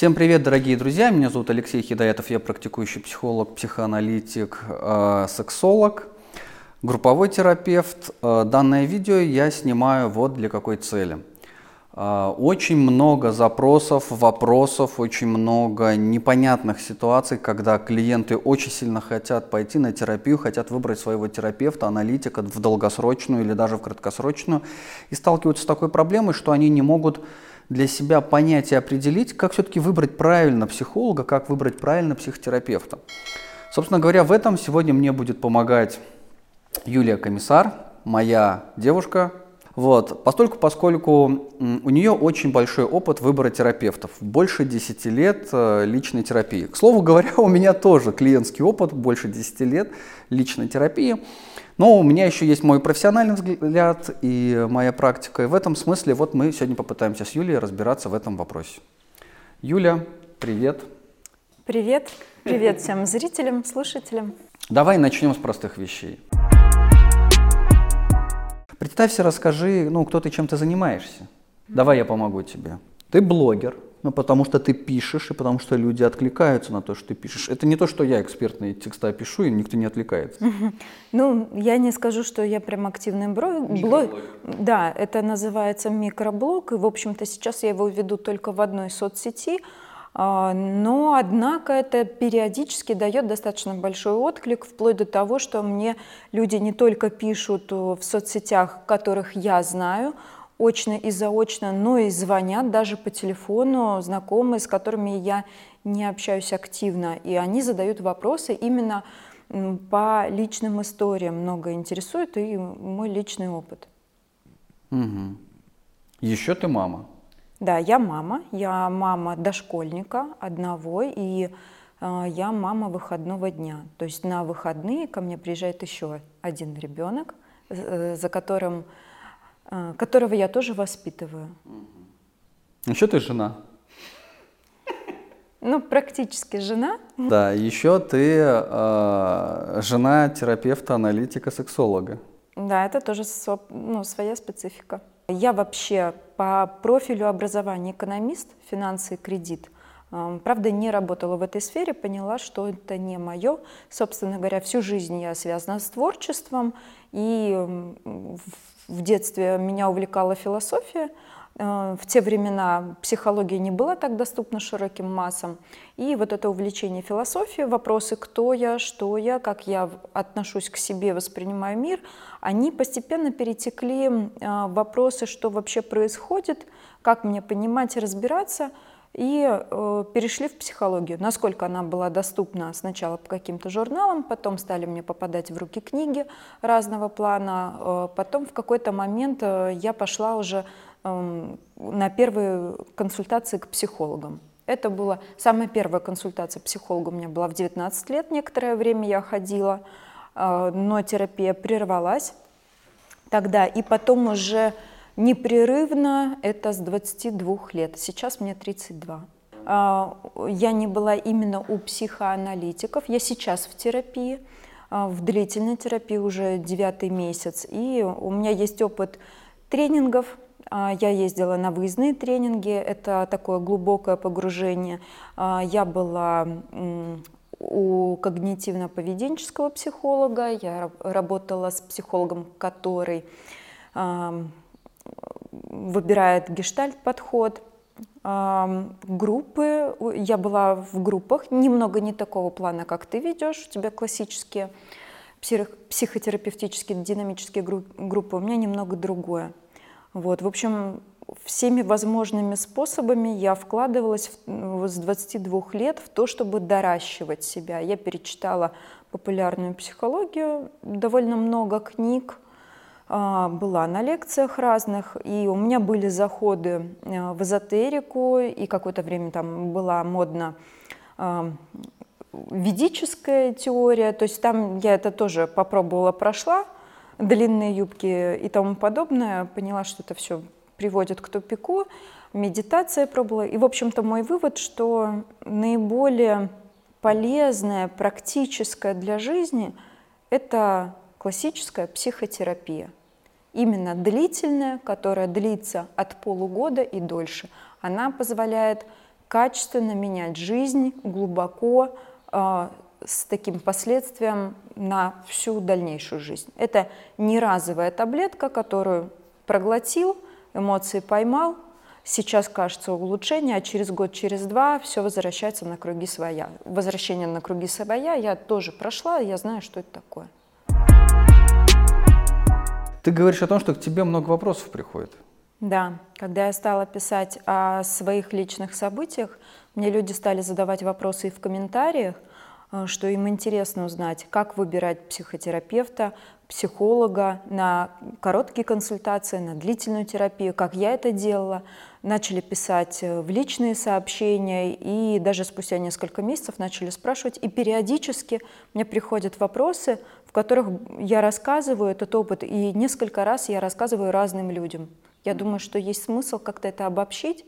Всем привет, дорогие друзья! Меня зовут Алексей Хидаятов, я практикующий психолог, психоаналитик, э, сексолог, групповой терапевт. Э, данное видео я снимаю вот для какой цели. Э, очень много запросов, вопросов, очень много непонятных ситуаций, когда клиенты очень сильно хотят пойти на терапию, хотят выбрать своего терапевта, аналитика в долгосрочную или даже в краткосрочную, и сталкиваются с такой проблемой, что они не могут для себя понять и определить, как все-таки выбрать правильно психолога, как выбрать правильно психотерапевта. Собственно говоря, в этом сегодня мне будет помогать Юлия Комиссар, моя девушка. Вот, постольку, поскольку у нее очень большой опыт выбора терапевтов, больше 10 лет э, личной терапии. К слову говоря, у меня тоже клиентский опыт, больше 10 лет личной терапии. Но у меня еще есть мой профессиональный взгляд и моя практика. И в этом смысле вот мы сегодня попытаемся с Юлией разбираться в этом вопросе. Юля, привет. Привет. Привет всем зрителям, слушателям. Давай начнем с простых вещей. Представься, расскажи, ну, кто ты, чем ты занимаешься. Давай я помогу тебе. Ты блогер, ну, потому что ты пишешь, и потому что люди откликаются на то, что ты пишешь. Это не то, что я экспертные текста пишу, и никто не отвлекается. Ну, я не скажу, что я прям активный блог. Да, это называется микроблог, и, в общем-то, сейчас я его веду только в одной соцсети, а, но, однако, это периодически дает достаточно большой отклик, вплоть до того, что мне люди не только пишут в соцсетях, которых я знаю, очно и заочно, но и звонят даже по телефону знакомые, с которыми я не общаюсь активно. И они задают вопросы именно по личным историям. Много интересует и мой личный опыт. Угу. Еще ты мама. Да, я мама. Я мама дошкольника одного, и э, я мама выходного дня. То есть на выходные ко мне приезжает еще один ребенок, э, за которым которого я тоже воспитываю. Еще ты жена. Ну, практически жена. Да, еще ты э, жена терапевта, аналитика, сексолога. Да, это тоже ну, своя специфика. Я вообще по профилю образования экономист, финансы и кредит. Правда, не работала в этой сфере, поняла, что это не мое. Собственно говоря, всю жизнь я связана с творчеством, и в детстве меня увлекала философия. Э, в те времена психология не была так доступна широким массам. И вот это увлечение философией, вопросы «кто я?», «что я?», «как я отношусь к себе?», «воспринимаю мир?», они постепенно перетекли э, в вопросы, что вообще происходит, как мне понимать и разбираться – и э, перешли в психологию. Насколько она была доступна сначала по каким-то журналам, потом стали мне попадать в руки книги разного плана, э, потом в какой-то момент э, я пошла уже э, на первые консультации к психологам. Это была самая первая консультация психолога у меня была в 19 лет, некоторое время я ходила, э, но терапия прервалась тогда, и потом уже непрерывно это с 22 лет. Сейчас мне 32. А, я не была именно у психоаналитиков. Я сейчас в терапии, а, в длительной терапии уже девятый месяц. И у меня есть опыт тренингов. А, я ездила на выездные тренинги. Это такое глубокое погружение. Я была у когнитивно-поведенческого психолога. Я работала с психологом, который выбирает гештальт-подход, группы. Я была в группах, немного не такого плана, как ты ведешь. У тебя классические психотерапевтические динамические группы, у меня немного другое. Вот, в общем, всеми возможными способами я вкладывалась с 22 лет в то, чтобы доращивать себя. Я перечитала популярную психологию, довольно много книг, была на лекциях разных, и у меня были заходы э, в эзотерику, и какое-то время там была модна а, ведическая теория, то есть там я это тоже попробовала, прошла, длинные юбки и тому подобное, поняла, что это все приводит к тупику, медитация пробовала, и, в общем-то, мой вывод, что наиболее полезное, практическое для жизни – это классическая психотерапия – именно длительная, которая длится от полугода и дольше. Она позволяет качественно менять жизнь глубоко, э, с таким последствием на всю дальнейшую жизнь. Это не разовая таблетка, которую проглотил, эмоции поймал, сейчас кажется улучшение, а через год, через два все возвращается на круги своя. Возвращение на круги своя я тоже прошла, я знаю, что это такое. Ты говоришь о том, что к тебе много вопросов приходит. Да, когда я стала писать о своих личных событиях, мне люди стали задавать вопросы и в комментариях, э, что им интересно узнать, как выбирать психотерапевта, психолога на короткие консультации, на длительную терапию, как я это делала. Начали писать э, в личные сообщения и даже спустя несколько месяцев начали спрашивать. И периодически мне приходят вопросы, в которых я рассказываю этот опыт, и несколько раз я рассказываю разным людям. Я думаю, что есть смысл как-то это обобщить,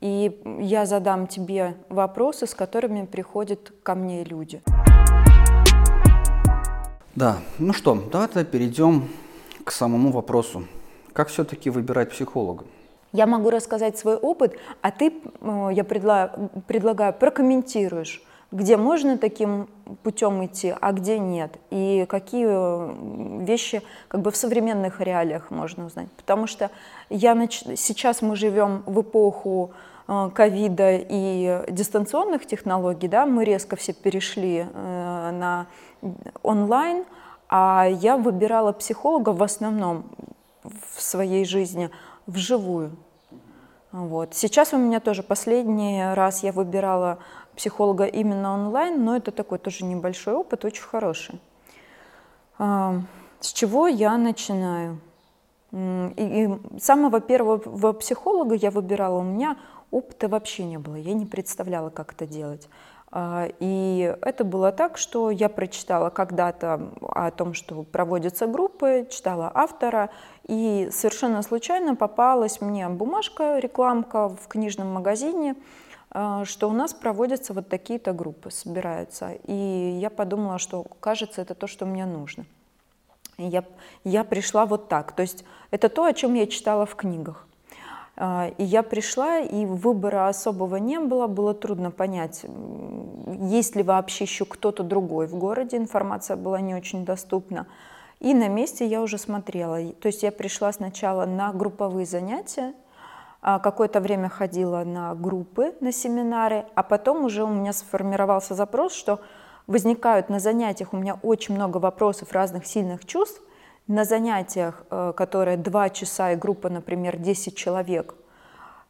и я задам тебе вопросы, с которыми приходят ко мне люди. Да, ну что, давайте перейдем к самому вопросу. Как все-таки выбирать психолога? Я могу рассказать свой опыт, а ты, э, я предлагаю, предлагаю прокомментируешь, где можно таким путем идти, а где нет, и какие э, вещи как бы в современных реалиях можно узнать. Потому что я нач... сейчас мы живем в эпоху э, ковида и дистанционных технологий, да, мы резко все перешли на онлайн, а я выбирала психолога в основном в своей жизни вживую. Вот. Сейчас у меня тоже последний раз я выбирала психолога именно онлайн, но это такой тоже небольшой опыт, очень хороший. А, с чего я начинаю? И, и самого первого психолога я выбирала, у меня опыта вообще не было, я не представляла, как это делать. А, и это было так, что я прочитала когда-то о том, что проводятся группы, читала автора, и совершенно случайно попалась мне бумажка, рекламка в книжном магазине, что у нас проводятся вот такие-то группы, собираются. И я подумала, что кажется, это то, что мне нужно. Я, я пришла вот так. То есть это то, о чем я читала в книгах. А, и я пришла, и выбора особого не было, было трудно понять, есть ли вообще еще кто-то другой в городе, информация была не очень доступна. И на месте я уже смотрела. То есть я пришла сначала на групповые занятия, а, какое-то время ходила на группы, на семинары, а потом уже у меня сформировался запрос, что возникают на занятиях у меня очень много вопросов разных сильных чувств, на занятиях, э, которые 2 часа и группа, например, 10 человек,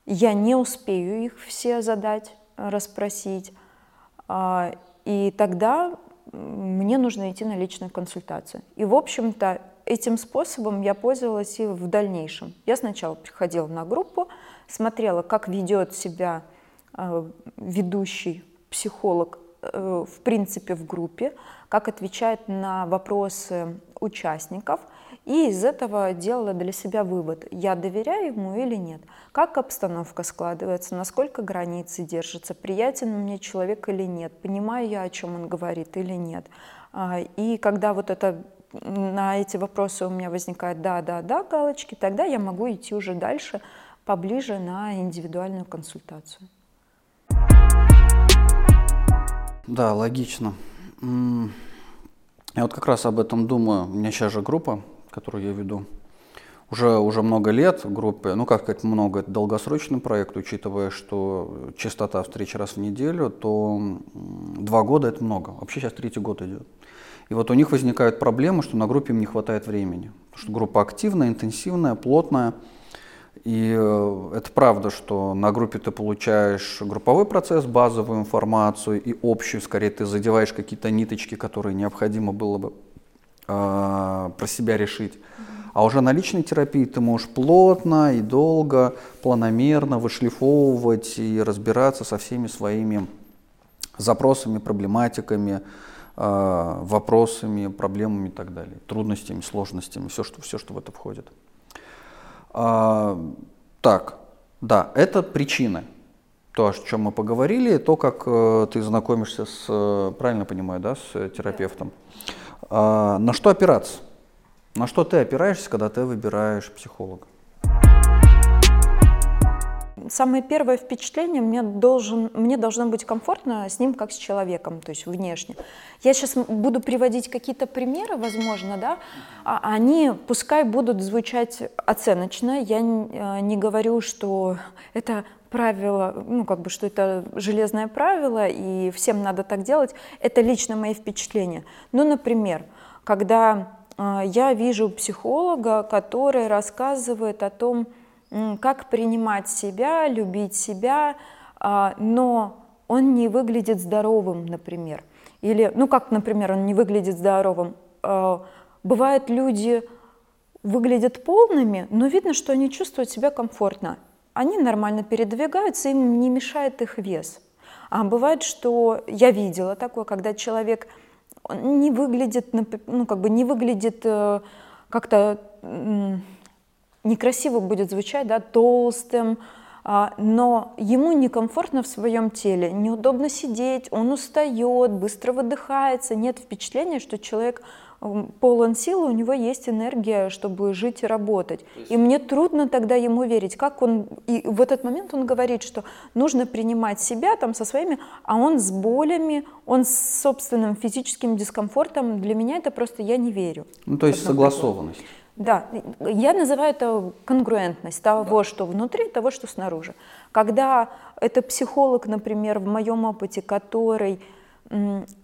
я не успею их все задать, расспросить. А, и тогда мне нужно идти на личную консультацию. И, в общем-то, этим способом я пользовалась и в дальнейшем. Я сначала приходила на группу, смотрела, как ведет себя э, ведущий психолог э, в принципе в группе, как отвечает на вопросы участников, и из этого делала для себя вывод, я доверяю ему или нет, как обстановка складывается, насколько границы держатся, приятен мне человек или нет, понимаю я, о чем он говорит или нет. А, и когда вот это на эти вопросы у меня возникает да, да, да галочки, тогда я могу идти уже дальше, поближе на индивидуальную консультацию. Да, логично. Я вот как раз об этом думаю. У меня сейчас же группа, которую я веду. Уже, уже много лет в группе, ну как сказать много, это долгосрочный проект, учитывая, что частота встреч раз в неделю, то два года это много. Вообще сейчас третий год идет. И вот у них возникают проблемы, что на группе им не хватает времени. Потому что группа активная, интенсивная, плотная. И э, это правда, что на группе ты получаешь групповой процесс, базовую информацию и общую, скорее ты задеваешь какие-то ниточки, которые необходимо было бы э, про себя решить. А уже на личной терапии ты можешь плотно и долго, планомерно вышлифовывать и разбираться со всеми своими запросами, проблематиками, вопросами, проблемами и так далее, трудностями, сложностями, все, что, все, что в это входит. А, так, да, это причины. То, о чем мы поговорили, то, как э, ты знакомишься с, э, правильно понимаю, да, с терапевтом. А, на что опираться? На что ты опираешься, когда ты выбираешь психолога? Самое первое впечатление, мне, должен, мне должно быть комфортно с ним как с человеком, то есть внешне. Я сейчас буду приводить какие-то примеры, возможно, да, а они пускай будут звучать оценочно. Я э, не говорю, что это правило, ну как бы, что это железное правило, и всем надо так делать. Это лично мои впечатления. Ну, например, когда э, я вижу психолога, который рассказывает о том, как принимать себя, любить себя, а, но он не выглядит здоровым, например. Или, ну как, например, он не выглядит здоровым. А, бывают люди выглядят полными, но видно, что они чувствуют себя комфортно. Они нормально передвигаются, им не мешает их вес. А бывает, что я видела такое, когда человек не выглядит, ну как бы не выглядит э, как-то некрасиво будет звучать, да, толстым, а, но ему некомфортно в своем теле, неудобно сидеть, он устает, быстро выдыхается, нет впечатления, что человек полон силы, у него есть энергия, чтобы жить и работать. И мне трудно тогда ему верить, как он, и в этот момент он говорит, что нужно принимать себя там со своими, а он с болями, он с собственным физическим дискомфортом, для меня это просто я не верю. Ну то есть согласованность. Да, я называю это конгруентность того, да. что внутри, того, что снаружи. Когда это психолог, например, в моем опыте, который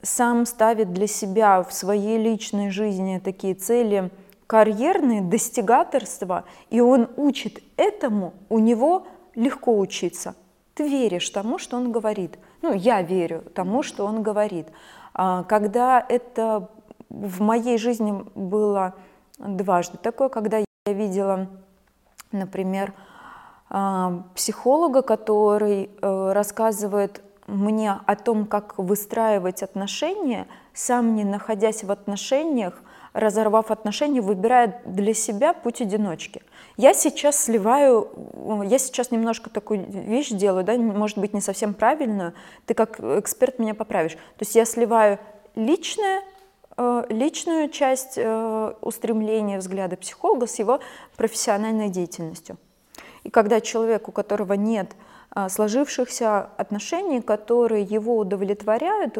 сам ставит для себя в своей личной жизни такие цели карьерные, достигаторства, и он учит этому, у него легко учиться. Ты веришь тому, что он говорит. Ну, я верю тому, что он говорит. А когда это в моей жизни было дважды такое, когда я видела, например, а, психолога, который э, рассказывает мне о том, как выстраивать отношения, сам не находясь в отношениях, разорвав отношения, выбирает для себя путь одиночки. Я сейчас сливаю, я сейчас немножко такую вещь делаю, да, может быть, не совсем правильную, ты как эксперт меня поправишь. То есть я сливаю личное Э, личную часть э, устремления взгляда психолога с его профессиональной деятельностью. И когда человек, у которого нет э, сложившихся отношений, которые его удовлетворяют,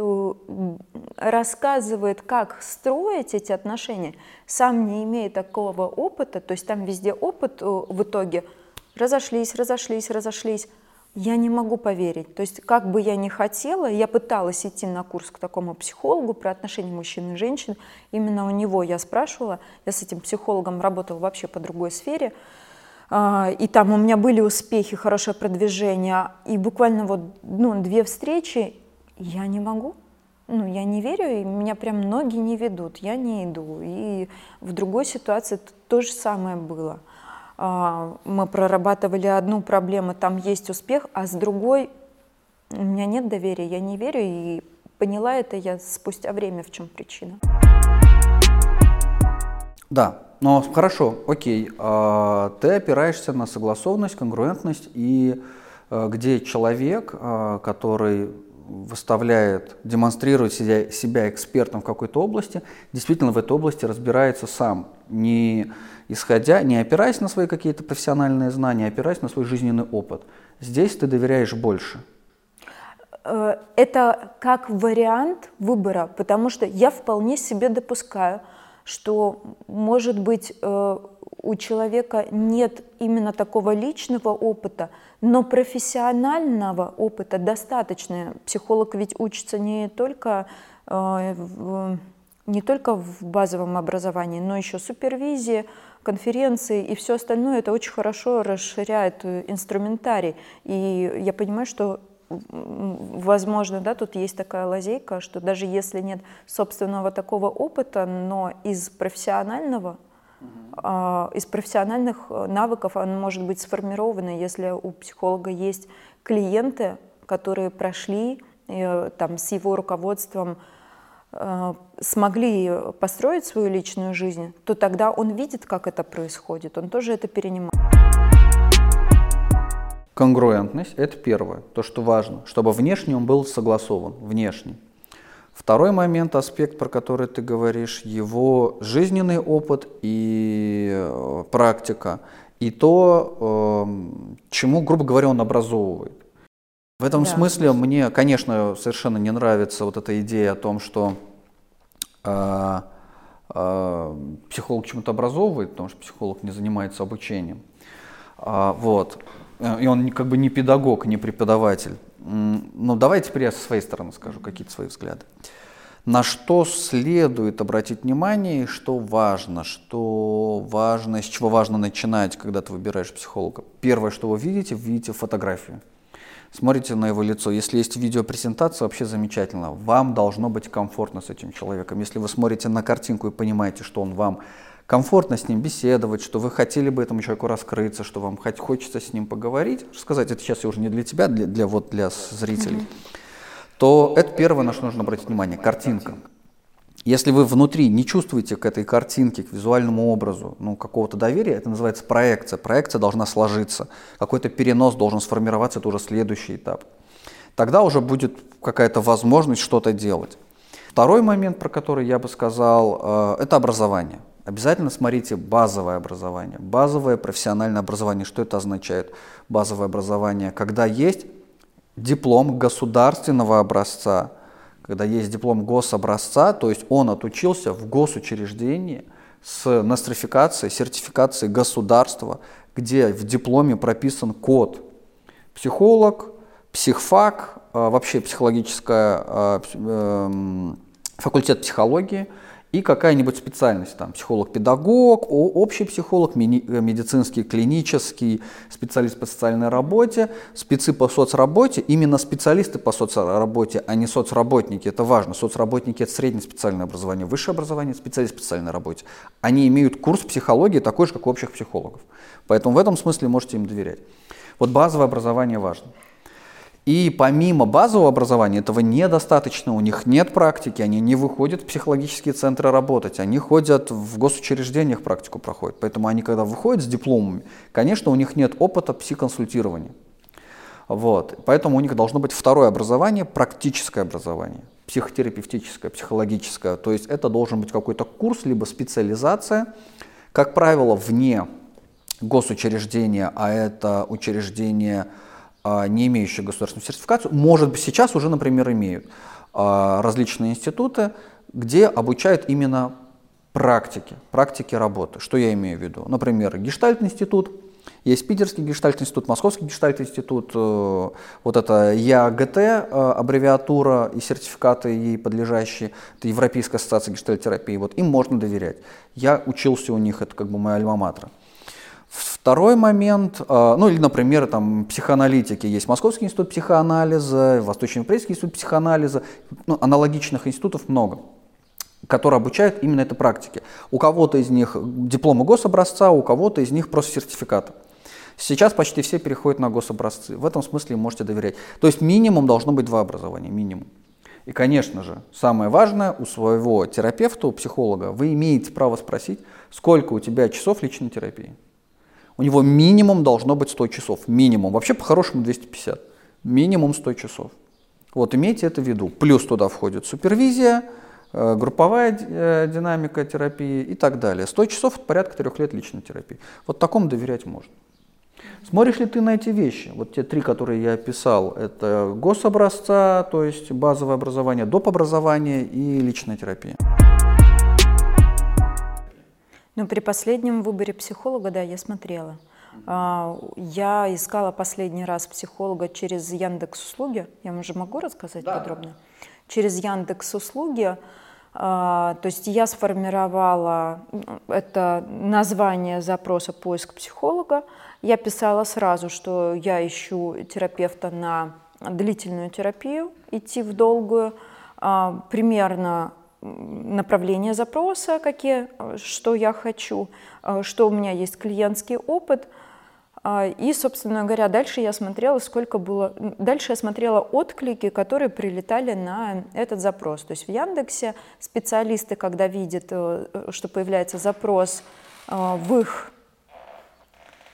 рассказывает, как строить эти отношения, сам не имея такого опыта, то есть там везде опыт в итоге разошлись, разошлись, разошлись, я не могу поверить. То есть, как бы я ни хотела, я пыталась идти на курс к такому психологу про отношения мужчин и женщин. Именно у него я спрашивала. Я с этим психологом работала вообще по другой сфере. А, и там у меня были успехи, хорошее продвижение. И буквально вот ну, две встречи я не могу. Ну, я не верю, и меня прям ноги не ведут, я не иду. И в другой ситуации то же самое было. А, мы прорабатывали одну проблему, там есть успех, а с другой у меня нет доверия, я не верю, и поняла это я спустя время, в чем причина. Да, но хорошо, окей, а, ты опираешься на согласованность, конгруентность, и а, где человек, который выставляет, демонстрирует себя, себя экспертом в какой-то области, действительно в этой области разбирается сам, не исходя, не опираясь на свои какие-то профессиональные знания, а опираясь на свой жизненный опыт. Здесь ты доверяешь больше. Э, это как вариант выбора, потому что я вполне себе допускаю, что, может быть, э, у человека нет именно такого личного опыта, но профессионального опыта достаточно. Психолог ведь учится не только э, не только в базовом образовании, но еще супервизии, конференции и все остальное. Это очень хорошо расширяет инструментарий. И я понимаю, что возможно, да, тут есть такая лазейка, что даже если нет собственного такого опыта, но из профессионального. Из профессиональных навыков он может быть сформирован, если у психолога есть клиенты, которые прошли э, там, с его руководством Э, смогли построить свою личную жизнь, то тогда он видит, как это происходит, он тоже это перенимает. Конгруентность – это первое, то, что важно, чтобы внешне он был согласован, внешне. Второй момент, аспект, про который ты говоришь, его жизненный опыт и э, практика, и то, эм, чему, грубо говоря, он образовывает. В этом да. смысле мне, конечно, совершенно не нравится вот эта идея о том, что э, э, психолог чему-то образовывает, потому что психолог не занимается обучением. А, вот. И он как бы не педагог, не преподаватель. Ну, давайте теперь я со своей стороны скажу какие-то свои взгляды. На что следует обратить внимание что важно, что важно, с чего важно начинать, когда ты выбираешь психолога. Первое, что вы видите, видите фотографию. Смотрите на его лицо. Если есть видеопрезентация, вообще замечательно. Вам должно быть комфортно с этим человеком. Если вы смотрите на картинку и понимаете, что он вам комфортно с ним беседовать, что вы хотели бы этому человеку раскрыться, что вам хоть хочется с ним поговорить, сказать, это сейчас уже не для тебя, для, для, вот, для зрителей, mm-hmm. то это первое, на что нужно обратить внимание, картинка. Если вы внутри не чувствуете к этой картинке, к визуальному образу ну, какого-то доверия, это называется проекция. Проекция должна сложиться. Какой-то перенос должен сформироваться, это уже следующий этап. Тогда уже будет какая-то возможность что-то делать. Второй момент, про который я бы сказал, э, это образование. Обязательно смотрите базовое образование. Базовое профессиональное образование. Что это означает? Базовое образование, когда есть диплом государственного образца, когда есть диплом гособразца, то есть он отучился в госучреждении с нострификацией, сертификацией государства, где в дипломе прописан код. Психолог, психфак, а, вообще психологическая, а, эм, факультет психологии – и какая-нибудь специальность, там, психолог-педагог, общий психолог, э, медицинский, клинический, специалист по социальной работе, спецы по соцработе, именно специалисты по соцработе, а не соцработники, это важно, соцработники это среднее специальное образование, высшее образование, специалист по социальной работе, они имеют курс психологии такой же, как у общих психологов, поэтому в этом смысле можете им доверять. Вот базовое образование важно. И помимо базового образования этого недостаточно, у них нет практики, они не выходят в психологические центры работать, они ходят в госучреждениях практику проходят. Поэтому они, когда выходят с дипломами, конечно, у них нет опыта психконсультирования. Вот. Поэтому у них должно быть второе образование, практическое образование, психотерапевтическое, психологическое. То есть это должен быть какой-то курс, либо специализация, как правило, вне госучреждения, а это учреждение не имеющие государственную сертификацию, может быть, сейчас уже, например, имеют а, различные институты, где обучают именно практике, практике работы. Что я имею в виду? Например, Гештальт-институт, есть Питерский гештальт-институт, Московский гештальт-институт, э, вот это ЯГТ, э, аббревиатура и сертификаты ей подлежащие, это Европейская ассоциация гештальтерапии, вот им можно доверять. Я учился у них, это как бы моя альма-матра. Второй момент, а, ну или, например, там психоаналитики. Есть Московский институт психоанализа, Восточноевропейский институт психоанализа, ну, аналогичных институтов много которые обучают именно этой практике. У кого-то из них дипломы гособразца, у кого-то из них просто сертификаты. Сейчас почти все переходят на гособразцы. В этом смысле можете доверять. То есть минимум должно быть два образования, минимум. И, конечно же, самое важное, у своего терапевта, у психолога, вы имеете право спросить, сколько у тебя часов личной терапии у него минимум должно быть 100 часов. Минимум. Вообще по-хорошему 250. Минимум 100 часов. Вот имейте это в виду. Плюс туда входит супервизия, э, групповая э, динамика терапии и так далее. 100 часов – это порядка трех лет личной терапии. Вот такому доверять можно. Смотришь ли ты на эти вещи? Вот те три, которые я описал, это гособразца, то есть базовое образование, доп. образование и личная терапия. Ну, при последнем выборе психолога, да, я смотрела. А, я искала последний раз психолога через Яндекс услуги. Я уже могу рассказать да. подробно? Через Яндекс услуги. А, то есть я сформировала это название запроса поиск психолога. Я писала сразу, что я ищу терапевта на длительную терапию, идти в долгую. А, примерно направление запроса, какие, что я хочу, э, что у меня есть клиентский опыт. А, и, собственно говоря, дальше я смотрела, сколько было... Дальше я смотрела отклики, которые прилетали на этот запрос. То есть в Яндексе специалисты, когда видят, э, что появляется запрос э, в их,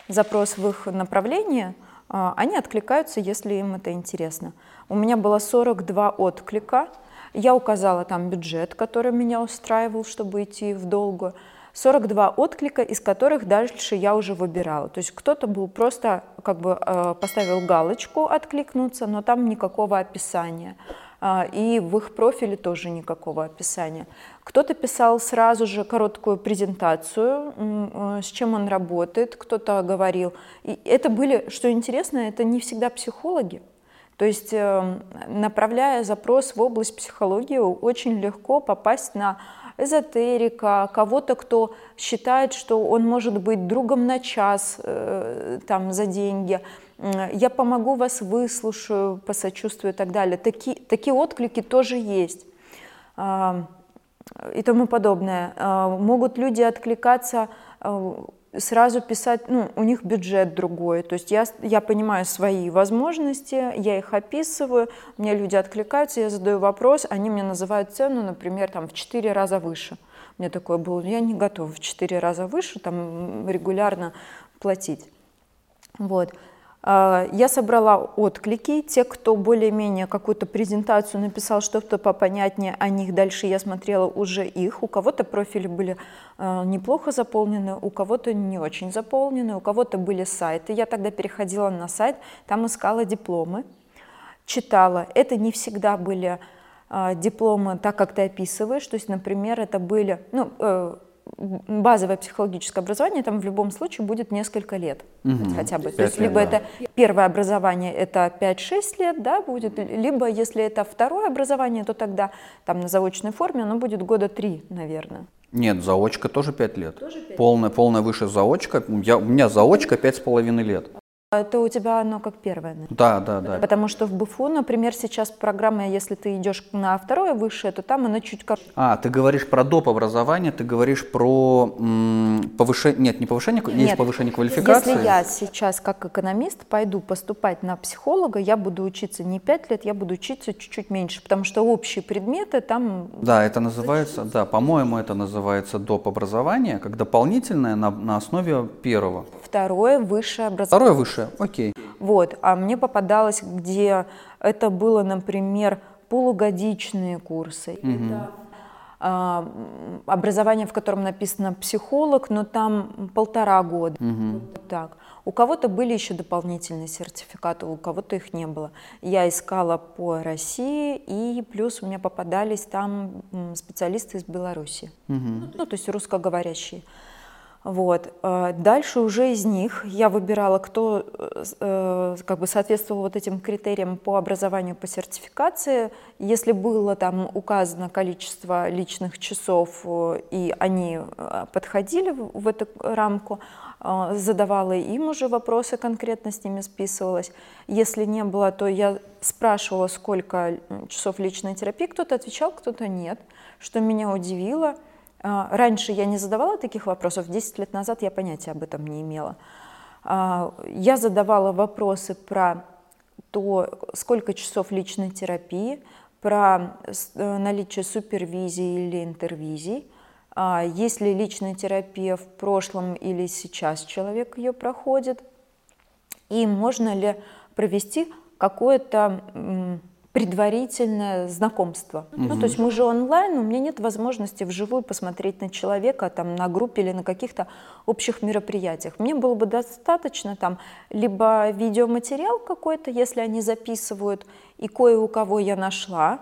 запрос в их направлении, они откликаются, если им это интересно. У меня было 42 отклика, я указала там бюджет, который меня устраивал, чтобы идти в долгу. 42 отклика, из которых дальше я уже выбирала. То есть кто-то был просто как бы э, поставил галочку откликнуться, но там никакого описания. А, и в их профиле тоже никакого описания. Кто-то писал сразу же короткую презентацию, э, с чем он работает, кто-то говорил. И это были, что интересно, это не всегда психологи. То есть, эм, направляя запрос в область психологии, очень легко попасть на эзотерика, кого-то, кто считает, что он может быть другом на час э, там, за деньги, я помогу вас, выслушаю, посочувствую и так далее. Такие, такие отклики тоже есть и тому подобное. А, могут люди откликаться, а, сразу писать, ну, у них бюджет другой, то есть я, я понимаю свои возможности, я их описываю, мне люди откликаются, я задаю вопрос, они мне называют цену, например, там в 4 раза выше. Мне такое было, я не готова в 4 раза выше там регулярно платить. Вот. А, я собрала отклики, те, кто более-менее какую-то презентацию написал, что-то попонятнее о них, дальше я смотрела уже их. У кого-то профили были а, неплохо заполнены, у кого-то не очень заполнены, у кого-то были сайты. Я тогда переходила на сайт, там искала дипломы, читала. Это не всегда были а, дипломы так, как ты описываешь. То есть, например, это были... Ну, э, базовое психологическое образование там в любом случае будет несколько лет угу. хотя бы. То есть лет, либо да. это первое образование, это 5-6 лет, да, будет, либо если это второе образование, то тогда там на заочной форме оно будет года 3, наверное. Нет, заочка тоже 5 лет. Тоже 5 полная, полная выше заочка. Я, у меня заочка 5,5 лет. Это у тебя оно как первое? Да, да, да. Потому что в БФУ, например, сейчас программа, если ты идешь на второе высшее, то там она чуть как... А, ты говоришь про доп. образование, ты говоришь про м, повышение... Нет, не повышение, Нет, есть повышение квалификации. Если я сейчас как экономист пойду поступать на психолога, я буду учиться не 5 лет, я буду учиться чуть-чуть меньше, потому что общие предметы там... Да, это называется, да, по-моему, это называется доп. образование, как дополнительное на, на основе первого. Второе высшее образование. Второе высшее лучше, окей. Вот, а мне попадалось, где это было, например, полугодичные курсы. Угу. Это а, образование, в котором написано психолог, но там полтора года. Угу. Вот так. У кого-то были еще дополнительные сертификаты, у кого-то их не было. Я искала по России, и плюс у меня попадались там специалисты из Беларуси, угу. ну, то есть русскоговорящие. Вот. Э, дальше уже из них я выбирала, кто э, как бы соответствовал вот этим критериям по образованию, по сертификации. Если было там указано количество личных часов, э, и они подходили в эту рамку, задавала им уже вопросы, конкретно с ними списывалась. Если не было, то я спрашивала, сколько часов личной терапии. Кто-то отвечал, кто-то нет, что меня удивило – раньше я не задавала таких вопросов, 10 лет назад я понятия об этом не имела. А, я задавала вопросы про то, сколько часов личной терапии, про э, наличие супервизии или интервизий, а, есть ли личная терапия в прошлом или сейчас человек ее проходит, и можно ли провести какое-то предварительное знакомство. Угу. Ну, то есть мы же онлайн, у меня нет возможности вживую посмотреть на человека там на группе или на каких-то общих мероприятиях. Мне было бы достаточно там либо видеоматериал какой-то, если они записывают, и кое у кого я нашла,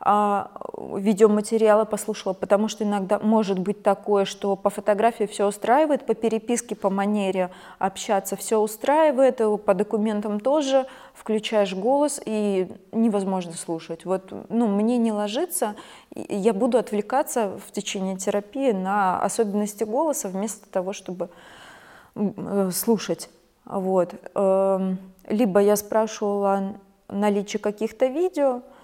видеоматериалы послушала, потому что иногда может быть такое, что по фотографии все устраивает, по переписке, по манере общаться все устраивает, по документам тоже включаешь голос и невозможно слушать. Вот, ну, мне не ложится, я буду отвлекаться в течение терапии на особенности голоса вместо того, чтобы э, слушать. Вот. Эм, либо я спрашивала наличие каких-то видео, а,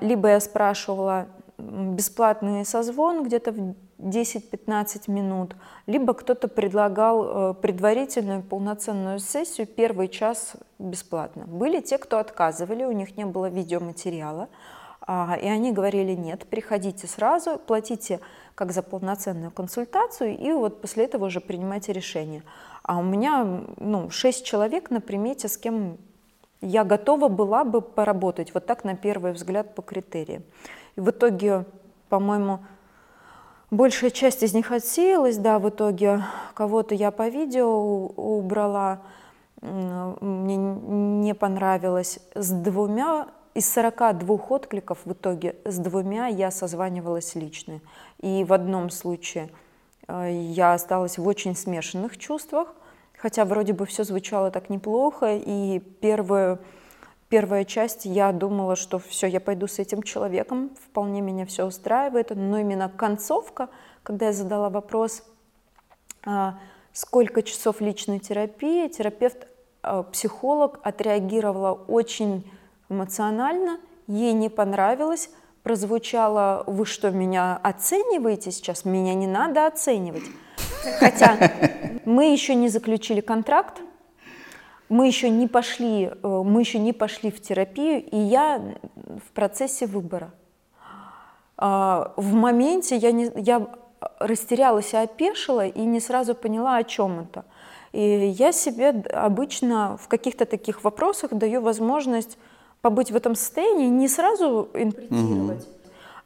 либо я спрашивала бесплатный созвон где-то в 10-15 минут, либо кто-то предлагал э, предварительную полноценную сессию, первый час бесплатно. Были те, кто отказывали, у них не было видеоматериала, а, и они говорили, нет, приходите сразу, платите как за полноценную консультацию, и вот после этого уже принимайте решение. А у меня ну, 6 человек на примете, с кем я готова была бы поработать вот так на первый взгляд по критериям. И в итоге, по-моему, Большая часть из них отсеялась, да, в итоге кого-то я по видео убрала, мне не понравилось. С двумя, из 42 откликов в итоге, с двумя я созванивалась лично. И в одном случае э, я осталась в очень смешанных чувствах, хотя вроде бы все звучало так неплохо, и первую, первая часть я думала, что все, я пойду с этим человеком, вполне меня все устраивает, но именно концовка, когда я задала вопрос, а, сколько часов личной терапии, терапевт, а, психолог отреагировала очень эмоционально, ей не понравилось, прозвучало, вы что, меня оцениваете сейчас? Меня не надо оценивать. Хотя мы еще не заключили контракт, мы еще не пошли, э, мы еще не пошли в терапию, и я в процессе выбора. А, в моменте я, не, я растерялась и опешила, и не сразу поняла, о чем это. И я себе обычно в каких-то таких вопросах даю возможность побыть в этом состоянии, не сразу интерпретировать. Угу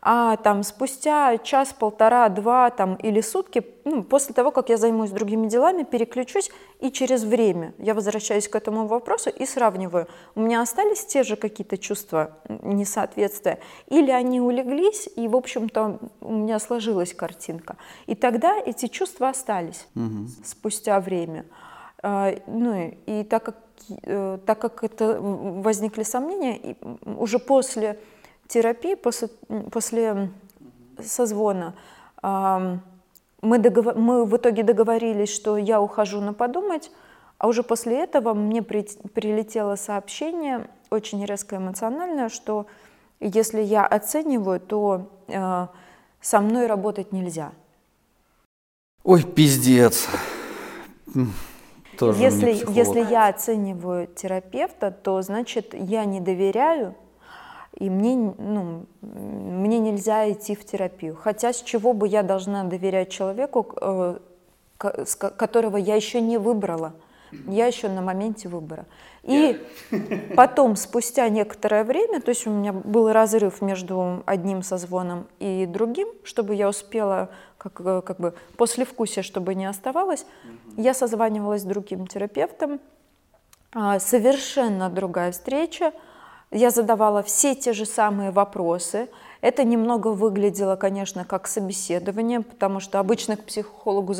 а там спустя час, полтора, два там, или сутки, ну, после того, как я займусь другими делами, переключусь, и через время я возвращаюсь к этому вопросу и сравниваю, у меня остались те же какие-то чувства несоответствия, или они улеглись, и, в общем-то, у меня сложилась картинка. И тогда эти чувства остались угу. спустя время. А, ну, и так как, э, так как это возникли сомнения, уже после терапии, после, после созвона, мы, договор... мы в итоге договорились, что я ухожу на подумать, а уже после этого мне при... прилетело сообщение, очень резко эмоциональное, что если я оцениваю, то э, со мной работать нельзя. Ой, пиздец. Тоже если, если я оцениваю терапевта, то значит я не доверяю и мне, ну, мне нельзя идти в терапию. Хотя с чего бы я должна доверять человеку, э, которого я еще не выбрала? Я еще на моменте выбора. И потом, спустя некоторое время, то есть у меня был разрыв между одним созвоном и другим, чтобы я успела, как, э, как бы, после вкуса, чтобы не оставалось, я созванивалась с другим терапевтом, а, совершенно другая встреча, я задавала все те же самые вопросы. Это немного выглядело, конечно, как собеседование, потому что обычно к психологу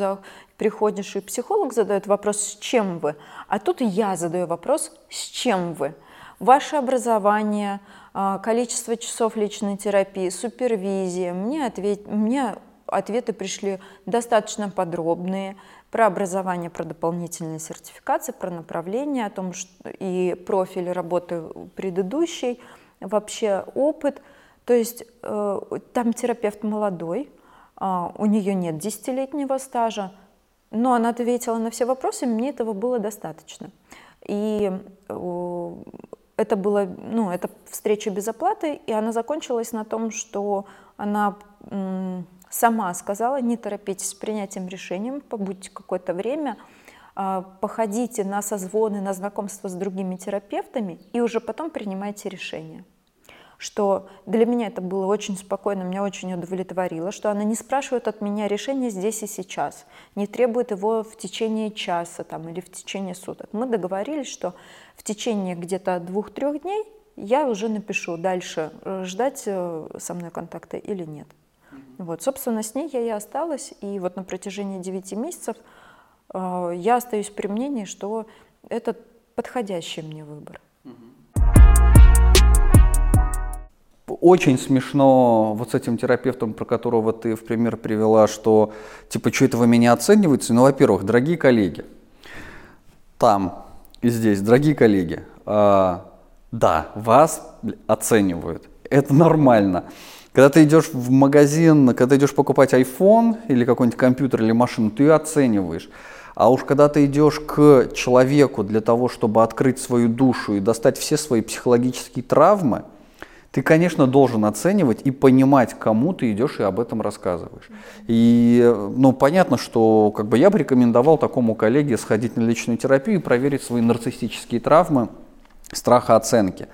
приходишь, и психолог задает вопрос «с чем вы?», а тут я задаю вопрос «с чем вы?». Ваше образование, а, количество часов личной терапии, супервизия. Мне, ответ... Мне ответы пришли достаточно подробные про образование, про дополнительные сертификации, про направление, о том, что и профиль работы предыдущий, вообще опыт. То есть э, там терапевт молодой, э, у нее нет десятилетнего стажа, но она ответила на все вопросы, мне этого было достаточно. И э, это была, ну, это встреча без оплаты, и она закончилась на том, что она сама сказала, не торопитесь с принятием решения, побудьте какое-то время, а, походите на созвоны, на знакомство с другими терапевтами и уже потом принимайте решение. Что для меня это было очень спокойно, меня очень удовлетворило, что она не спрашивает от меня решения здесь и сейчас, не требует его в течение часа там, или в течение суток. Мы договорились, что в течение где-то двух-трех дней я уже напишу дальше, э, ждать э, со мной контакта или нет. Вот, собственно, с ней я и осталась, и вот на протяжении 9 месяцев э, я остаюсь при мнении, что это подходящий мне выбор. Очень смешно вот с этим терапевтом, про которого ты в пример привела, что типа, что это вы меня оцениваете? Ну, во-первых, дорогие коллеги, там и здесь, дорогие коллеги, э, да, вас оценивают, это нормально. Когда ты идешь в магазин, когда ты идешь покупать iPhone или какой-нибудь компьютер или машину, ты оцениваешь. А уж когда ты идешь к человеку для того, чтобы открыть свою душу и достать все свои психологические травмы, ты, конечно, должен оценивать и понимать, кому ты идешь и об этом рассказываешь. И, ну, понятно, что как бы я бы рекомендовал такому коллеге сходить на личную терапию и проверить свои нарциссические травмы, страха оценки.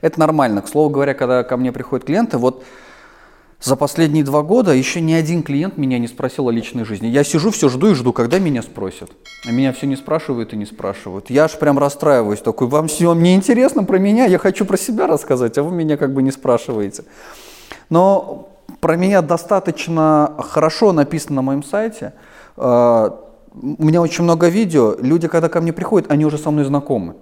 Это нормально. К слову говоря, когда ко мне приходят клиенты, вот За последние два года еще ни один клиент меня не спросил о личной жизни. Я сижу, все жду и жду, когда меня спросят. А меня все не спрашивают и не спрашивают. Я аж прям расстраиваюсь, такой, вам все не интересно про меня, я хочу про себя рассказать, а вы меня как бы не спрашиваете. Но про меня достаточно хорошо написано на моем сайте. А, у меня очень много видео. Люди, когда ко мне приходят, они уже со мной знакомы.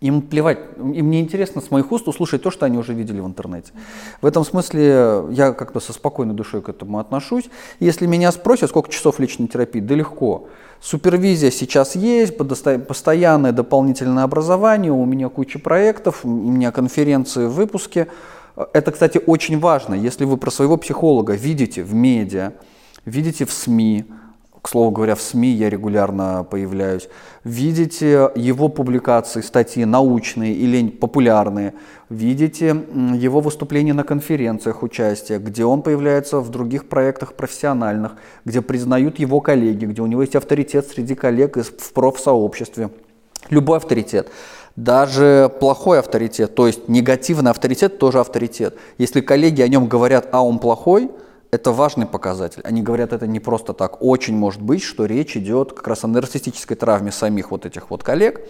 Им плевать, им не интересно с моих уст услышать то, что они уже видели в интернете. В этом смысле я как-то со спокойной душой к этому отношусь. Если меня спросят, сколько часов личной терапии, да легко. Супервизия сейчас есть, постоянное дополнительное образование, у меня куча проектов, у меня конференции, выпуски. Это, кстати, очень важно. Если вы про своего психолога видите в медиа, видите в СМИ, к слову говоря, в СМИ я регулярно появляюсь, видите его публикации, статьи научные или популярные, видите его выступления на конференциях участия, где он появляется в других проектах профессиональных, где признают его коллеги, где у него есть авторитет среди коллег в профсообществе. Любой авторитет. Даже плохой авторитет, то есть негативный авторитет тоже авторитет. Если коллеги о нем говорят, а он плохой – это важный показатель. Они говорят это не просто так. Очень может быть, что речь идет как раз о нарциссической травме самих вот этих вот коллег.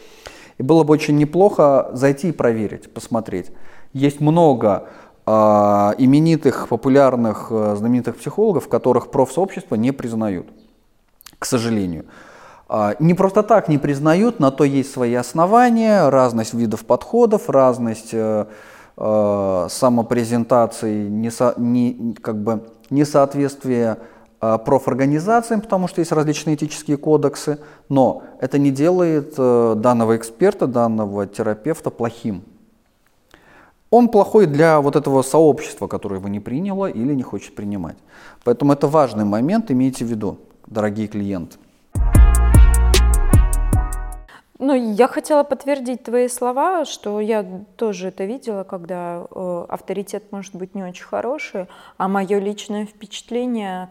И было бы очень неплохо зайти и проверить, посмотреть. Есть много э, именитых, популярных, э, знаменитых психологов, которых профсообщества не признают, к сожалению. Э, не просто так не признают, на то есть свои основания, разность видов подходов, разность э, э, самопрезентации, не, не, как бы, несоответствие э, профорганизациям, потому что есть различные этические кодексы, но это не делает э, данного эксперта, данного терапевта плохим. Он плохой для вот этого сообщества, которое его не приняло или не хочет принимать. Поэтому это важный момент, имейте в виду, дорогие клиенты. Ну, я хотела подтвердить твои слова, что я тоже это видела, когда э, авторитет может быть не очень хороший, а мое личное впечатление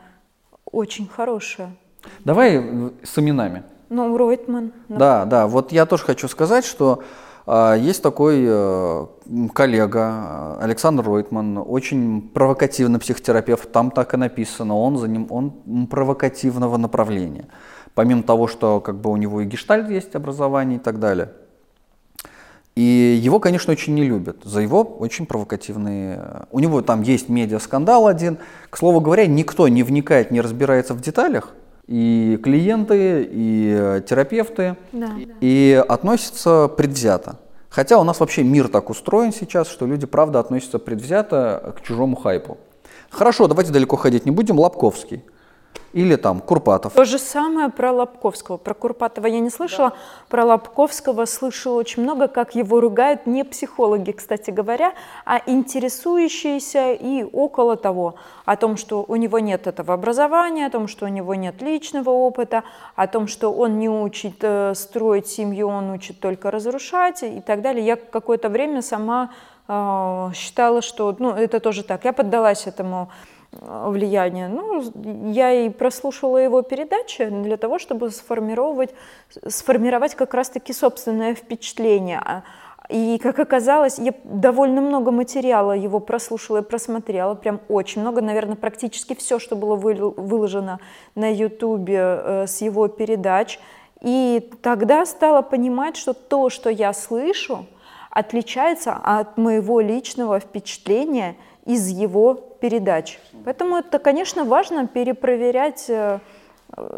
очень хорошее. Давай э, с именами. Ну, Ройтман. Да, да. Вот я тоже хочу сказать, что э, есть такой э, коллега Александр Ройтман, очень провокативный психотерапевт. Там так и написано. Он за ним, он провокативного направления помимо того, что как бы у него и гештальт есть образование и так далее. И его, конечно, очень не любят за его очень провокативные... У него там есть медиа-скандал один. К слову говоря, никто не вникает, не разбирается в деталях. И клиенты, и терапевты. Да, и относятся предвзято. Хотя у нас вообще мир так устроен сейчас, что люди правда относятся предвзято к чужому хайпу. Хорошо, давайте далеко ходить не будем. Лобковский или там Курпатов. То же самое про Лобковского. Про Курпатова я не слышала, да. про Лобковского слышала очень много, как его ругают не психологи, кстати говоря, а интересующиеся и около того, о том, что у него нет этого образования, о том, что у него нет личного опыта, о том, что он не учит э, строить семью, он учит только разрушать и так далее. Я какое-то время сама э, считала, что ну, это тоже так. Я поддалась этому влияние. Ну, я и прослушала его передачи для того, чтобы сформировать, сформировать как раз-таки собственное впечатление. А, и, как оказалось, я довольно много материала его прослушала и просмотрела, прям очень много, наверное, практически все, что было выложено на Ютубе э, с его передач. И тогда стала понимать, что то, что я слышу, отличается от моего личного впечатления из его передач. Поэтому это, конечно, важно перепроверять э,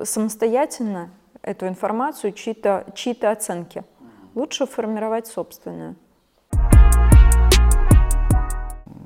самостоятельно эту информацию, чьи-то чьи оценки. Лучше формировать собственную.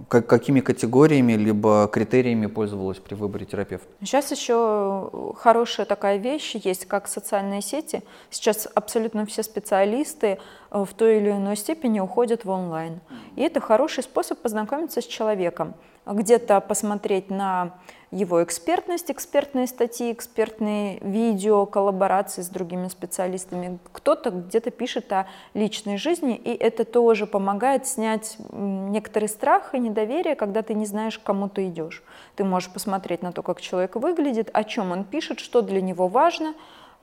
Как, какими категориями либо критериями пользовалась при выборе терапевта? Сейчас еще хорошая такая вещь есть, как социальные сети. Сейчас абсолютно все специалисты э, в той или иной степени уходят в онлайн. И это хороший способ познакомиться с человеком где-то посмотреть на его экспертность, экспертные статьи, экспертные видео, коллаборации с другими специалистами. Кто-то где-то пишет о личной жизни, и это тоже помогает снять некоторый страх и недоверие, когда ты не знаешь, к кому ты идешь. Ты можешь посмотреть на то, как человек выглядит, о чем он пишет, что для него важно,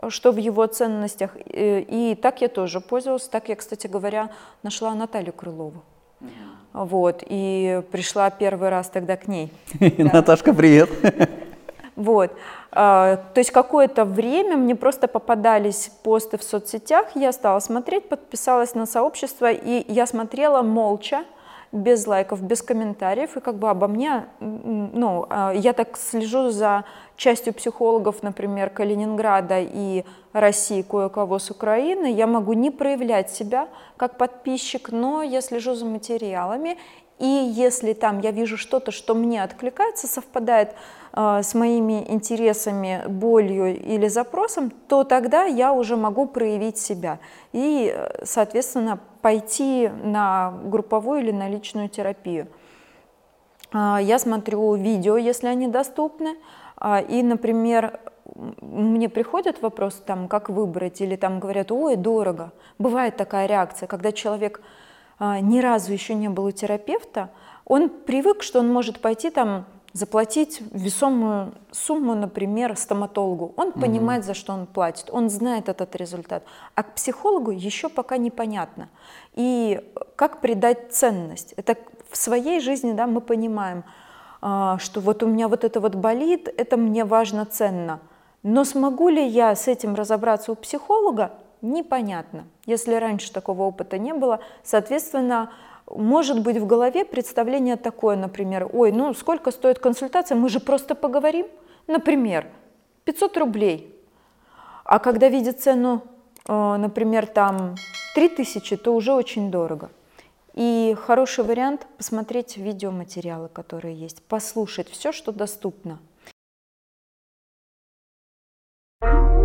что в его ценностях. И так я тоже пользовалась. Так я, кстати говоря, нашла Наталью Крылову. Вот, и пришла первый раз тогда к ней. Наташка, привет. Вот. А, то есть какое-то время мне просто попадались посты в соцсетях, я стала смотреть, подписалась на сообщество, и я смотрела молча, без лайков, без комментариев, и как бы обо мне, ну, а, я так слежу за частью психологов, например, Калининграда и России, кое-кого с Украины, я могу не проявлять себя как подписчик, но я слежу за материалами, и если там я вижу что-то, что мне откликается, совпадает э, с моими интересами, болью или запросом, то тогда я уже могу проявить себя и, соответственно, пойти на групповую или на личную терапию. Э, я смотрю видео, если они доступны, э, и, например, мне приходят вопросы, там, как выбрать, или там говорят, ой, дорого. Бывает такая реакция, когда человек а, ни разу еще не был у терапевта, он привык, что он может пойти там заплатить весомую сумму, например, стоматологу. Он угу. понимает, за что он платит, он знает этот результат. А к психологу еще пока непонятно. И как придать ценность? Это в своей жизни да, мы понимаем, а, что вот у меня вот это вот болит, это мне важно, ценно. Но смогу ли я с этим разобраться у психолога? непонятно. Если раньше такого опыта не было, соответственно, может быть в голове представление такое, например, ой, ну сколько стоит консультация, мы же просто поговорим. Например, 500 рублей. А когда видит цену, э, например, там 3000, то уже очень дорого. И хороший вариант посмотреть видеоматериалы, которые есть, послушать все, что доступно. thank you